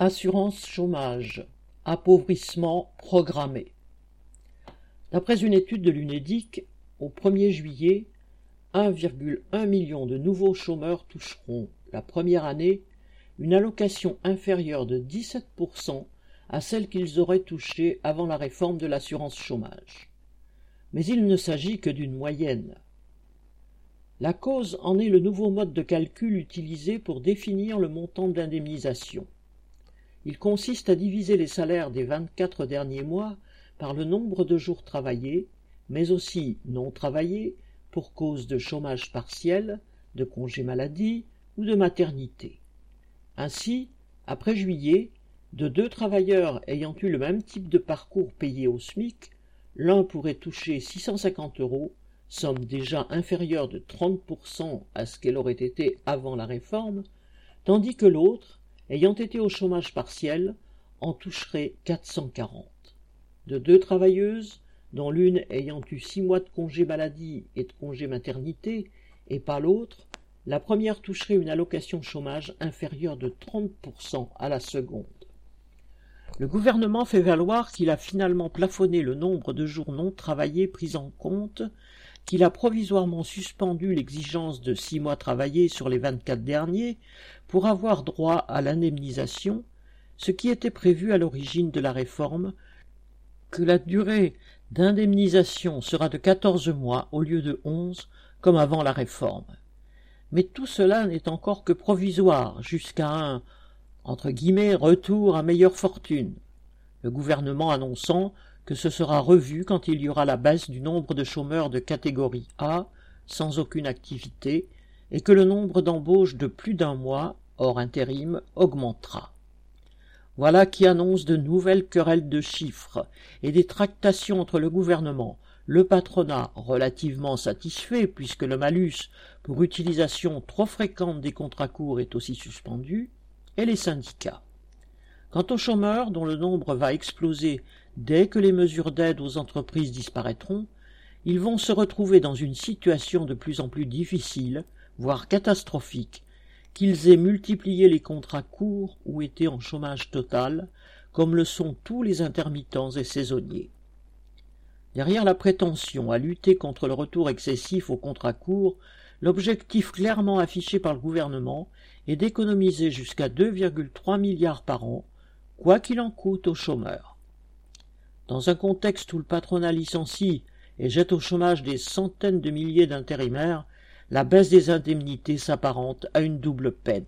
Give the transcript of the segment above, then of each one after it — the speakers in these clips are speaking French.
Assurance chômage, appauvrissement programmé. D'après une étude de l'UNEDIC, au 1er juillet, 1,1 million de nouveaux chômeurs toucheront, la première année, une allocation inférieure de 17% à celle qu'ils auraient touchée avant la réforme de l'assurance chômage. Mais il ne s'agit que d'une moyenne. La cause en est le nouveau mode de calcul utilisé pour définir le montant d'indemnisation. Il consiste à diviser les salaires des 24 derniers mois par le nombre de jours travaillés, mais aussi non travaillés pour cause de chômage partiel, de congé maladie ou de maternité. Ainsi, après juillet, de deux travailleurs ayant eu le même type de parcours payé au SMIC, l'un pourrait toucher 650 euros, somme déjà inférieure de 30% à ce qu'elle aurait été avant la réforme, tandis que l'autre, ayant été au chômage partiel, en toucherait 440. De deux travailleuses, dont l'une ayant eu six mois de congé maladie et de congé maternité, et pas l'autre, la première toucherait une allocation chômage inférieure de 30% à la seconde. Le gouvernement fait valoir qu'il a finalement plafonné le nombre de jours non travaillés pris en compte, qu'il a provisoirement suspendu l'exigence de six mois travaillés sur les vingt-quatre derniers pour avoir droit à l'indemnisation, ce qui était prévu à l'origine de la réforme, que la durée d'indemnisation sera de quatorze mois au lieu de onze, comme avant la réforme. Mais tout cela n'est encore que provisoire jusqu'à un entre guillemets, retour à meilleure fortune, le gouvernement annonçant que ce sera revu quand il y aura la baisse du nombre de chômeurs de catégorie A sans aucune activité et que le nombre d'embauches de plus d'un mois, hors intérim, augmentera. Voilà qui annonce de nouvelles querelles de chiffres et des tractations entre le gouvernement, le patronat relativement satisfait puisque le malus pour utilisation trop fréquente des contrats courts est aussi suspendu, et les syndicats. Quant aux chômeurs, dont le nombre va exploser dès que les mesures d'aide aux entreprises disparaîtront, ils vont se retrouver dans une situation de plus en plus difficile, voire catastrophique, qu'ils aient multiplié les contrats courts ou été en chômage total, comme le sont tous les intermittents et saisonniers. Derrière la prétention à lutter contre le retour excessif aux contrats courts, l'objectif clairement affiché par le gouvernement est d'économiser jusqu'à 2,3 milliards par an, quoi qu'il en coûte aux chômeurs. Dans un contexte où le patronat licencie et jette au chômage des centaines de milliers d'intérimaires, la baisse des indemnités s'apparente à une double peine.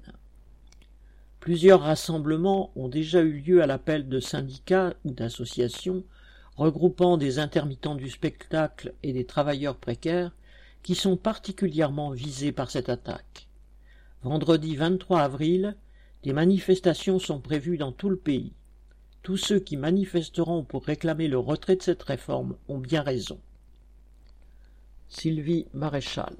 Plusieurs rassemblements ont déjà eu lieu à l'appel de syndicats ou d'associations regroupant des intermittents du spectacle et des travailleurs précaires qui sont particulièrement visés par cette attaque. Vendredi 23 avril, des manifestations sont prévues dans tout le pays. Tous ceux qui manifesteront pour réclamer le retrait de cette réforme ont bien raison. Sylvie Maréchal